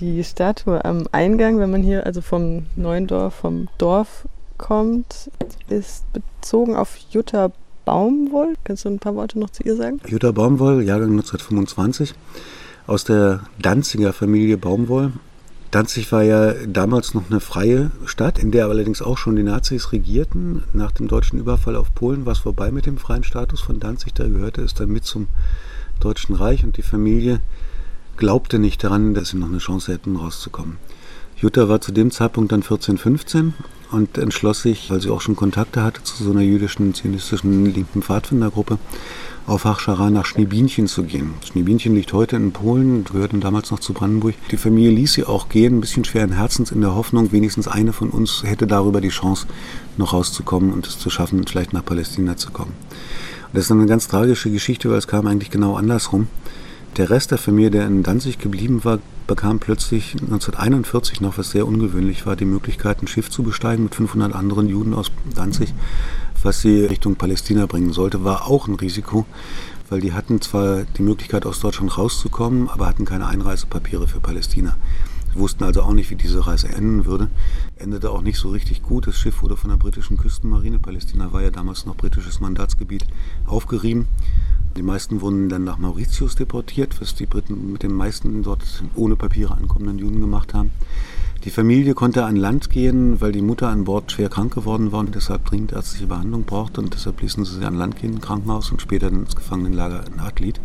Die Statue am Eingang, wenn man hier also vom neuen Dorf, vom Dorf kommt, ist bezogen auf Jutta Baumwoll. Kannst du ein paar Worte noch zu ihr sagen? Jutta Baumwoll, Jahrgang 1925, aus der Danziger Familie Baumwoll. Danzig war ja damals noch eine freie Stadt, in der allerdings auch schon die Nazis regierten. Nach dem deutschen Überfall auf Polen war es vorbei mit dem freien Status von Danzig. Da gehörte es dann mit zum Deutschen Reich und die Familie glaubte nicht daran, dass sie noch eine Chance hätten, rauszukommen. Jutta war zu dem Zeitpunkt dann 14, 15 und entschloss sich, weil sie auch schon Kontakte hatte zu so einer jüdischen, zionistischen linken Pfadfindergruppe, auf Hachschara nach Schneebinchen zu gehen. Schneebinchen liegt heute in Polen, gehörte damals noch zu Brandenburg. Die Familie ließ sie auch gehen, ein bisschen schweren Herzens in der Hoffnung, wenigstens eine von uns hätte darüber die Chance, noch rauszukommen und es zu schaffen, vielleicht nach Palästina zu kommen. Und das ist eine ganz tragische Geschichte, weil es kam eigentlich genau andersrum. Der Rest der Familie, der in Danzig geblieben war, bekam plötzlich 1941 noch, was sehr ungewöhnlich war, die Möglichkeit, ein Schiff zu besteigen mit 500 anderen Juden aus Danzig, was sie Richtung Palästina bringen sollte. War auch ein Risiko, weil die hatten zwar die Möglichkeit, aus Deutschland rauszukommen, aber hatten keine Einreisepapiere für Palästina. Sie wussten also auch nicht, wie diese Reise enden würde. Endete auch nicht so richtig gut. Das Schiff wurde von der britischen Küstenmarine, Palästina war ja damals noch britisches Mandatsgebiet, aufgerieben. Die meisten wurden dann nach Mauritius deportiert, was die Briten mit den meisten dort ohne Papiere ankommenden Juden gemacht haben. Die Familie konnte an Land gehen, weil die Mutter an Bord schwer krank geworden war und deshalb dringend ärztliche Behandlung brauchte. Und deshalb ließen sie sie an Land gehen, im Krankenhaus und später ins Gefangenenlager in Adlid.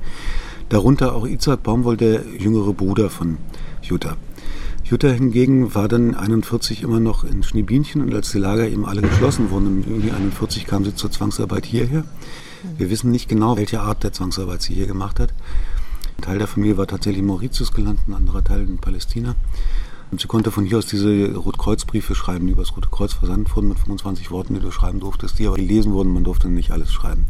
Darunter auch Isaac Baumwoll, der jüngere Bruder von Jutta. Jutta hingegen war dann 41 immer noch in Schneebinchen und als die Lager eben alle geschlossen wurden, im Juli 41 kam sie zur Zwangsarbeit hierher. Wir wissen nicht genau, welche Art der Zwangsarbeit sie hier gemacht hat. Ein Teil der Familie war tatsächlich in Mauritius gelandet, ein anderer Teil in Palästina. Und sie konnte von hier aus diese Rotkreuzbriefe schreiben, die über das Rote Kreuz versandt wurden mit 25 Worten, die du schreiben durftest, die aber gelesen wurden, man durfte nicht alles schreiben.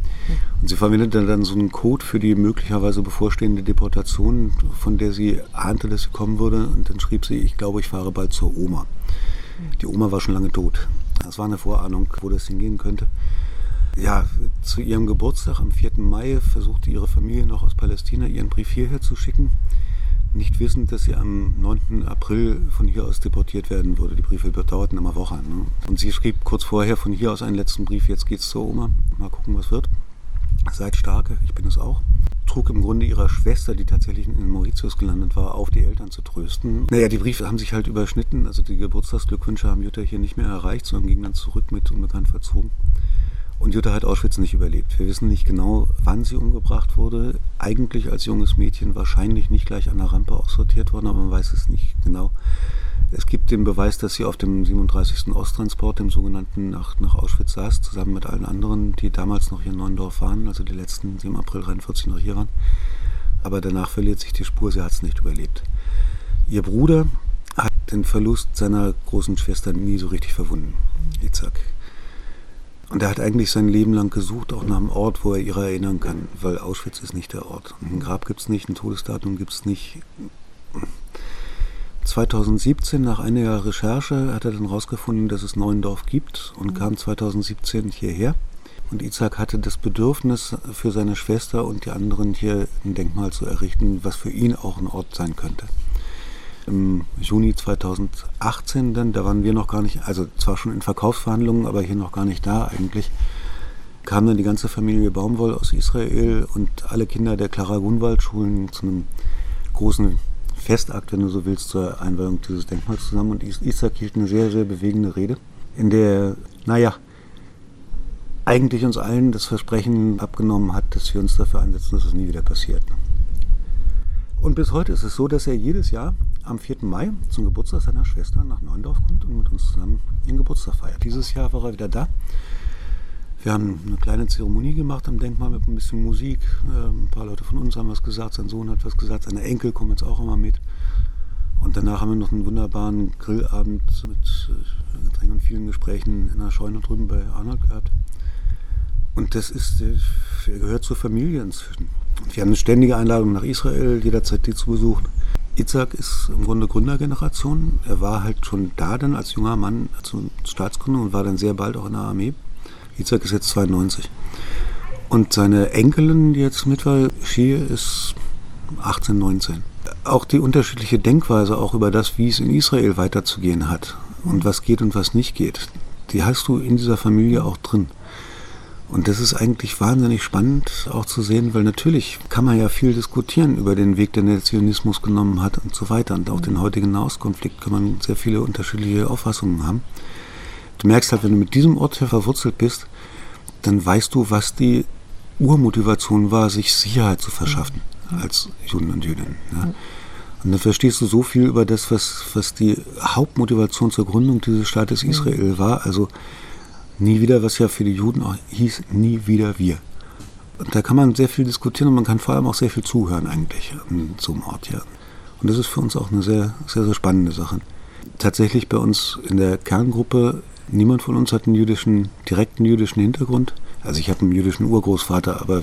Und sie verwendete dann so einen Code für die möglicherweise bevorstehende Deportation, von der sie ahnte, dass sie kommen würde. Und dann schrieb sie, ich glaube, ich fahre bald zur Oma. Die Oma war schon lange tot. Das war eine Vorahnung, wo das hingehen könnte. Ja, zu ihrem Geburtstag am 4. Mai versuchte ihre Familie noch aus Palästina ihren Brief hierher zu schicken nicht wissend, dass sie am 9. April von hier aus deportiert werden würde. Die Briefe dauerten immer Wochen. Ne? Und sie schrieb kurz vorher von hier aus einen letzten Brief, jetzt geht's zur Oma, mal gucken, was wird. Seid starke, ich bin es auch. Trug im Grunde ihrer Schwester, die tatsächlich in Mauritius gelandet war, auf, die Eltern zu trösten. Naja, die Briefe haben sich halt überschnitten. Also die Geburtstagsglückwünsche haben Jutta hier nicht mehr erreicht, sondern gingen dann zurück mit unbekannt verzogen. Und Jutta hat Auschwitz nicht überlebt. Wir wissen nicht genau, wann sie umgebracht wurde. Eigentlich als junges Mädchen wahrscheinlich nicht gleich an der Rampe aussortiert worden, aber man weiß es nicht genau. Es gibt den Beweis, dass sie auf dem 37. Osttransport, dem sogenannten, nach, nach Auschwitz saß, zusammen mit allen anderen, die damals noch hier in Neuendorf waren, also die letzten, die im April 43 noch hier waren. Aber danach verliert sich die Spur, sie hat es nicht überlebt. Ihr Bruder hat den Verlust seiner großen Schwester nie so richtig verwunden, Itzhak. Und er hat eigentlich sein Leben lang gesucht, auch nach einem Ort, wo er ihrer erinnern kann, weil Auschwitz ist nicht der Ort. Ein Grab gibt es nicht, ein Todesdatum gibt es nicht. 2017, nach einiger Recherche, hat er dann herausgefunden, dass es Neuendorf gibt und kam 2017 hierher. Und Isaac hatte das Bedürfnis, für seine Schwester und die anderen hier ein Denkmal zu errichten, was für ihn auch ein Ort sein könnte im Juni 2018 dann, da waren wir noch gar nicht, also zwar schon in Verkaufsverhandlungen, aber hier noch gar nicht da eigentlich, kam dann die ganze Familie Baumwoll aus Israel und alle Kinder der Clara Gunwald Schulen zu einem großen Festakt, wenn du so willst, zur Einweihung dieses Denkmals zusammen. Und Isaac hielt eine sehr, sehr bewegende Rede, in der, naja, eigentlich uns allen das Versprechen abgenommen hat, dass wir uns dafür einsetzen, dass es nie wieder passiert. Und bis heute ist es so, dass er jedes Jahr am 4. Mai zum Geburtstag seiner Schwester nach Neundorf kommt und mit uns zusammen ihren Geburtstag feiert. Dieses Jahr war er wieder da. Wir haben eine kleine Zeremonie gemacht am Denkmal mit ein bisschen Musik. Ähm, ein paar Leute von uns haben was gesagt, sein Sohn hat was gesagt, seine Enkel kommen jetzt auch immer mit. Und danach haben wir noch einen wunderbaren Grillabend mit äh, Getränken und vielen Gesprächen in der Scheune drüben bei Arnold gehabt. Und das ist, äh, er gehört zur Familie inzwischen. Wir haben eine ständige Einladung nach Israel, jederzeit die zu besuchen. Itzhak ist im Grunde Gründergeneration. Er war halt schon da dann als junger Mann zur Staatsgründung und war dann sehr bald auch in der Armee. Itzhak ist jetzt 92. Und seine Enkelin, die jetzt mit war, Shie, ist 18, 19. auch die unterschiedliche Denkweise auch über das, wie es in Israel weiterzugehen hat und was geht und was nicht geht, die hast du in dieser Familie auch drin. Und das ist eigentlich wahnsinnig spannend auch zu sehen, weil natürlich kann man ja viel diskutieren über den Weg, den der Zionismus genommen hat und so weiter. Und auch den heutigen Nahostkonflikt kann man sehr viele unterschiedliche Auffassungen haben. Du merkst halt, wenn du mit diesem Ort hier verwurzelt bist, dann weißt du, was die Urmotivation war, sich Sicherheit zu verschaffen als Juden und Jüdinnen. Ja. Und dann verstehst du so viel über das, was, was die Hauptmotivation zur Gründung dieses Staates Israel war. Also nie wieder, was ja für die Juden auch hieß, nie wieder wir. Und da kann man sehr viel diskutieren und man kann vor allem auch sehr viel zuhören eigentlich so einem Ort hier. Und das ist für uns auch eine sehr, sehr, sehr spannende Sache. Tatsächlich bei uns in der Kerngruppe, niemand von uns hat einen jüdischen, direkten jüdischen Hintergrund. Also ich habe einen jüdischen Urgroßvater, aber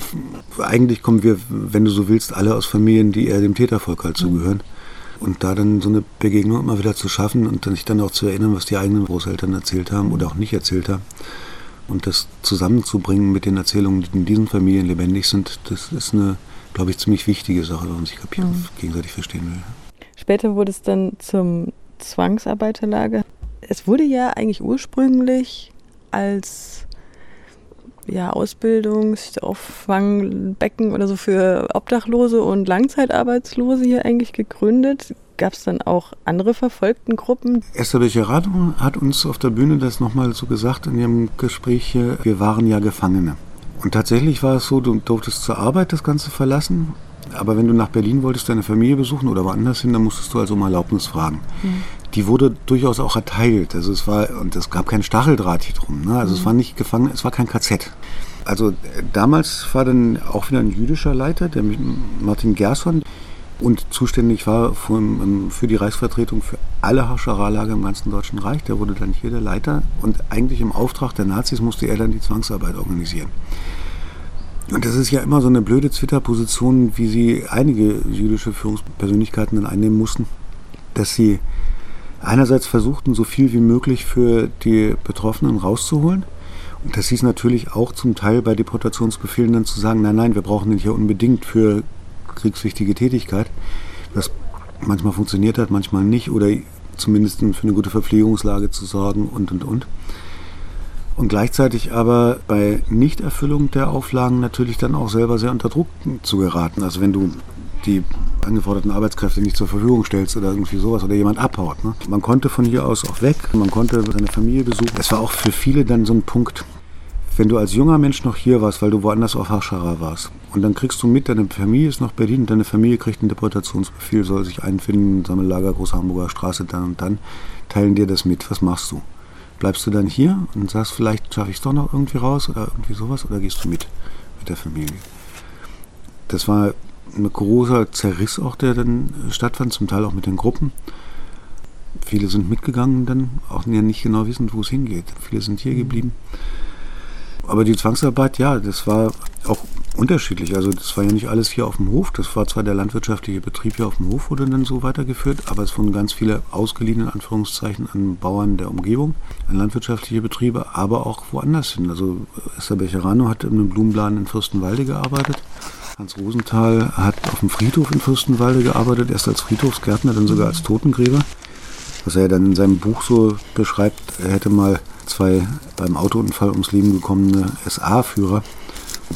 eigentlich kommen wir, wenn du so willst, alle aus Familien, die eher dem Tätervolk halt zugehören. Und da dann so eine Begegnung immer wieder zu schaffen und sich dann auch zu erinnern, was die eigenen Großeltern erzählt haben oder auch nicht erzählt haben. Und das zusammenzubringen mit den Erzählungen, die in diesen Familien lebendig sind, das ist eine, glaube ich, ziemlich wichtige Sache, wenn man sich kapieren, mhm. gegenseitig verstehen will. Später wurde es dann zum Zwangsarbeiterlager. Es wurde ja eigentlich ursprünglich als ja, Ausbildungsauffangbecken oder so für Obdachlose und Langzeitarbeitslose hier eigentlich gegründet. Gab es dann auch andere verfolgten Gruppen? Esther Becherado hat uns auf der Bühne das nochmal so gesagt in ihrem Gespräch hier, wir waren ja Gefangene. Und tatsächlich war es so, du durftest zur Arbeit das Ganze verlassen, aber wenn du nach Berlin wolltest, deine Familie besuchen oder woanders hin, dann musstest du also um Erlaubnis fragen. Mhm die wurde durchaus auch erteilt. Also es war, und es gab keinen Stacheldraht hier drum. Ne? Also mhm. es war nicht gefangen, es war kein KZ. Also äh, damals war dann auch wieder ein jüdischer Leiter, der Martin Gerson, und zuständig war für, ähm, für die Reichsvertretung für alle Hascharalager im ganzen Deutschen Reich. Der wurde dann hier der Leiter und eigentlich im Auftrag der Nazis musste er dann die Zwangsarbeit organisieren. Und das ist ja immer so eine blöde Twitter-Position, wie sie einige jüdische Führungspersönlichkeiten dann einnehmen mussten, dass sie einerseits versuchten, so viel wie möglich für die Betroffenen rauszuholen. Und das hieß natürlich auch zum Teil bei Deportationsbefehlen dann zu sagen, nein, nein, wir brauchen den hier unbedingt für kriegswichtige Tätigkeit. Was manchmal funktioniert hat, manchmal nicht. Oder zumindest für eine gute Verpflegungslage zu sorgen und, und, und. Und gleichzeitig aber bei Nichterfüllung der Auflagen natürlich dann auch selber sehr unter Druck zu geraten. Also wenn du die angeforderten Arbeitskräfte nicht zur Verfügung stellst oder irgendwie sowas oder jemand abhaut. Ne? Man konnte von hier aus auch weg, man konnte seine Familie besuchen. Das war auch für viele dann so ein Punkt, wenn du als junger Mensch noch hier warst, weil du woanders auf Haschara warst und dann kriegst du mit, deine Familie ist noch Berlin, deine Familie kriegt einen Deportationsbefehl, soll sich einfinden, Sammellager, Große Hamburger Straße, dann und dann, teilen dir das mit. Was machst du? Bleibst du dann hier und sagst, vielleicht schaffe ich es doch noch irgendwie raus oder irgendwie sowas oder gehst du mit mit der Familie? Das war ein großer Zerriss auch, der dann stattfand, zum Teil auch mit den Gruppen. Viele sind mitgegangen, dann auch nicht genau wissen, wo es hingeht. Viele sind hier geblieben. Aber die Zwangsarbeit, ja, das war auch unterschiedlich. Also das war ja nicht alles hier auf dem Hof. Das war zwar der landwirtschaftliche Betrieb hier auf dem Hof, wurde dann so weitergeführt, aber es wurden ganz viele ausgeliehene Anführungszeichen an Bauern der Umgebung, an landwirtschaftliche Betriebe, aber auch woanders hin. Also Esther Becherano hat in einem Blumenladen in Fürstenwalde gearbeitet. Hans Rosenthal hat auf dem Friedhof in Fürstenwalde gearbeitet, erst als Friedhofsgärtner, dann sogar als Totengräber. Was er dann in seinem Buch so beschreibt, er hätte mal zwei beim Autounfall ums Leben gekommene SA-Führer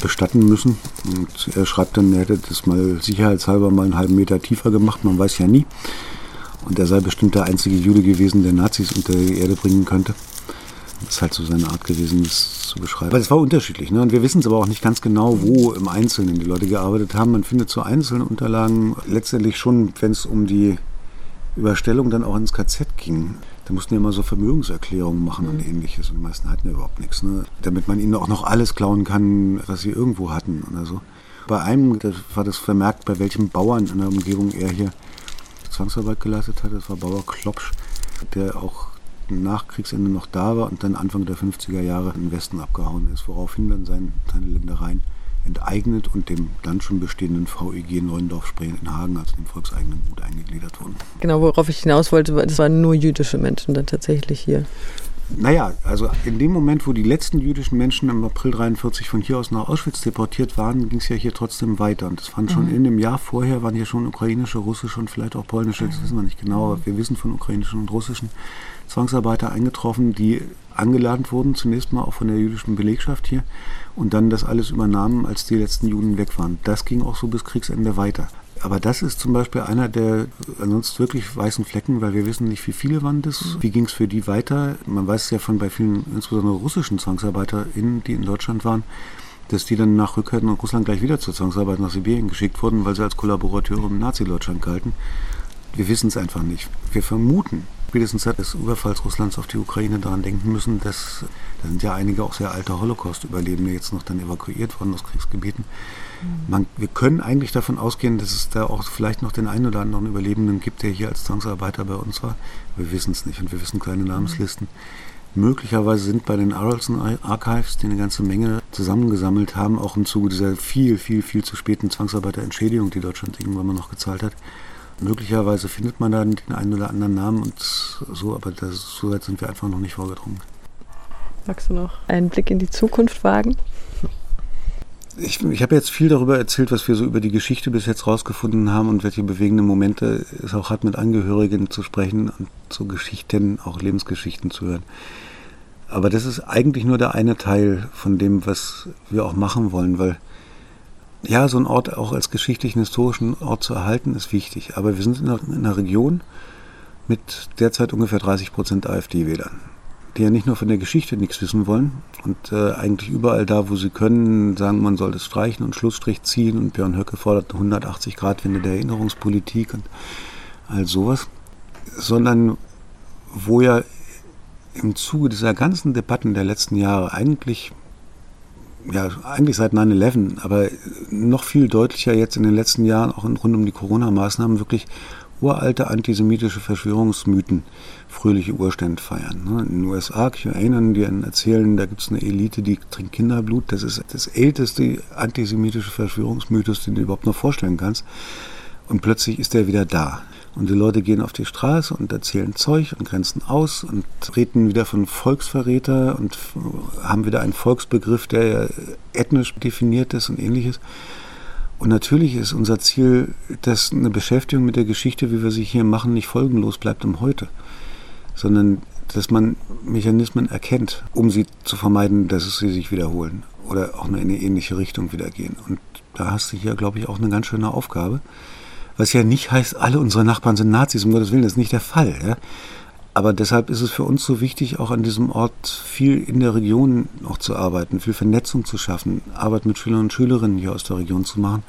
bestatten müssen. Und er schreibt dann, er hätte das mal sicherheitshalber mal einen halben Meter tiefer gemacht, man weiß ja nie. Und er sei bestimmt der einzige Jude gewesen, der Nazis unter die Erde bringen könnte. Das ist halt so seine Art gewesen, das zu beschreiben. Aber es war unterschiedlich. Ne? Und wir wissen es aber auch nicht ganz genau, wo im Einzelnen die Leute gearbeitet haben. Man findet so einzelne Unterlagen letztendlich schon, wenn es um die Überstellung dann auch ins KZ ging. Da mussten ja immer so Vermögenserklärungen machen und mhm. ähnliches. Und die meisten hatten ja überhaupt nichts. Ne? Damit man ihnen auch noch alles klauen kann, was sie irgendwo hatten oder so. Bei einem das war das vermerkt, bei welchem Bauern in der Umgebung er hier Zwangsarbeit geleistet hat. Das war Bauer Klopsch, der auch nach Kriegsende noch da war und dann Anfang der 50er Jahre in den Westen abgehauen ist, woraufhin dann sein, seine Ländereien enteignet und dem dann schon bestehenden VEG Neuendorf-Spreen in Hagen, also dem volkseigenen Gut, eingegliedert wurden. Genau, worauf ich hinaus wollte, das waren nur jüdische Menschen dann tatsächlich hier. Naja, also in dem Moment, wo die letzten jüdischen Menschen im April 43 von hier aus nach Auschwitz deportiert waren, ging es ja hier trotzdem weiter. Und das waren schon mhm. in dem Jahr vorher, waren hier schon ukrainische, russische und vielleicht auch polnische, das wissen wir nicht genau, aber wir wissen von ukrainischen und russischen Zwangsarbeiter eingetroffen, die angeladen wurden, zunächst mal auch von der jüdischen Belegschaft hier und dann das alles übernahmen, als die letzten Juden weg waren. Das ging auch so bis Kriegsende weiter. Aber das ist zum Beispiel einer der ansonsten wirklich weißen Flecken, weil wir wissen nicht, wie viele waren das. Wie ging es für die weiter? Man weiß es ja von bei vielen, insbesondere russischen ZwangsarbeiterInnen, die in Deutschland waren, dass die dann nach Rückkehr in Russland gleich wieder zur Zwangsarbeit nach Sibirien geschickt wurden, weil sie als Kollaborateure im Nazi-Deutschland galten. Wir wissen es einfach nicht. Wir vermuten, spätestens seit des Überfalls Russlands auf die Ukraine daran denken müssen, dass da sind ja einige auch sehr alte Holocaust-Überlebende jetzt noch dann evakuiert worden aus Kriegsgebieten. Man, wir können eigentlich davon ausgehen, dass es da auch vielleicht noch den einen oder anderen Überlebenden gibt, der hier als Zwangsarbeiter bei uns war. Wir wissen es nicht und wir wissen keine Namenslisten. Möglicherweise sind bei den Arolson Archives, die eine ganze Menge zusammengesammelt haben, auch im Zuge dieser viel, viel, viel zu späten Zwangsarbeiterentschädigung, die Deutschland irgendwann mal noch gezahlt hat. Möglicherweise findet man da den einen oder anderen Namen und so, aber das, so weit sind wir einfach noch nicht vorgedrungen. Magst du noch einen Blick in die Zukunft wagen? Ich, ich habe jetzt viel darüber erzählt, was wir so über die Geschichte bis jetzt rausgefunden haben und welche bewegende Momente es auch hat, mit Angehörigen zu sprechen und so Geschichten, auch Lebensgeschichten zu hören. Aber das ist eigentlich nur der eine Teil von dem, was wir auch machen wollen, weil ja, so ein Ort auch als geschichtlichen, historischen Ort zu erhalten, ist wichtig. Aber wir sind in einer, in einer Region mit derzeit ungefähr 30 Prozent AfD-Wählern die ja nicht nur von der Geschichte nichts wissen wollen und äh, eigentlich überall da, wo sie können, sagen, man soll das streichen und Schlussstrich ziehen und Björn Höcke fordert eine 180-Grad-Wende der Erinnerungspolitik und all sowas, sondern wo ja im Zuge dieser ganzen Debatten der letzten Jahre eigentlich, ja, eigentlich seit 9-11, aber noch viel deutlicher jetzt in den letzten Jahren, auch rund um die Corona-Maßnahmen, wirklich uralte antisemitische Verschwörungsmythen fröhliche Urstände feiern. Ne? In den USA, QAnon, die erzählen, da gibt es eine Elite, die trinkt Kinderblut. Das ist das älteste antisemitische Verschwörungsmythos, den du überhaupt noch vorstellen kannst. Und plötzlich ist der wieder da. Und die Leute gehen auf die Straße und erzählen Zeug und grenzen aus und treten wieder von Volksverräter und haben wieder einen Volksbegriff, der ethnisch definiert ist und ähnliches. Und natürlich ist unser Ziel, dass eine Beschäftigung mit der Geschichte, wie wir sie hier machen, nicht folgenlos bleibt im Heute, sondern dass man Mechanismen erkennt, um sie zu vermeiden, dass sie sich wiederholen oder auch in eine ähnliche Richtung wieder gehen. Und da hast du hier, glaube ich, auch eine ganz schöne Aufgabe. Was ja nicht heißt, alle unsere Nachbarn sind Nazis, um Gottes Willen, das ist nicht der Fall. Ja? Aber deshalb ist es für uns so wichtig, auch an diesem Ort viel in der Region noch zu arbeiten, viel Vernetzung zu schaffen, Arbeit mit Schülern und Schülerinnen hier aus der Region zu machen.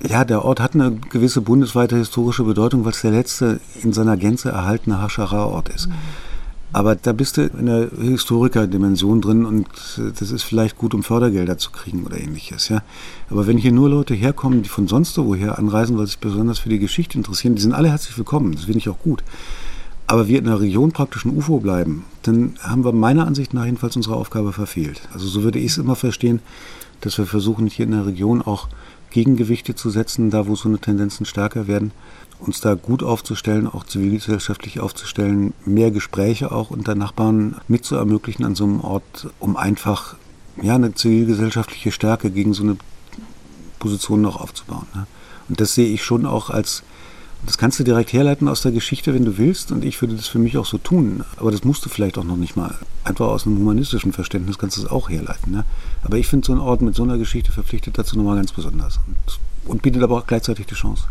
Ja, der Ort hat eine gewisse bundesweite historische Bedeutung, weil es der letzte in seiner Gänze erhaltene Haschara-Ort ist. Mhm. Aber da bist du in der Historikerdimension drin und das ist vielleicht gut, um Fördergelder zu kriegen oder ähnliches. Ja. Aber wenn hier nur Leute herkommen, die von sonst woher anreisen, weil sie sich besonders für die Geschichte interessieren, die sind alle herzlich willkommen. Das finde ich auch gut aber wir in der Region praktisch ein UFO bleiben, dann haben wir meiner Ansicht nach jedenfalls unsere Aufgabe verfehlt. Also so würde ich es immer verstehen, dass wir versuchen, hier in der Region auch Gegengewichte zu setzen, da wo so eine Tendenzen stärker werden, uns da gut aufzustellen, auch zivilgesellschaftlich aufzustellen, mehr Gespräche auch unter Nachbarn mit zu ermöglichen an so einem Ort, um einfach ja, eine zivilgesellschaftliche Stärke gegen so eine Position noch aufzubauen. Ne? Und das sehe ich schon auch als das kannst du direkt herleiten aus der Geschichte, wenn du willst. Und ich würde das für mich auch so tun. Aber das musst du vielleicht auch noch nicht mal. Einfach aus einem humanistischen Verständnis kannst du es auch herleiten. Ne? Aber ich finde so einen Ort mit so einer Geschichte verpflichtet dazu nochmal ganz besonders. Und, und bietet aber auch gleichzeitig die Chance.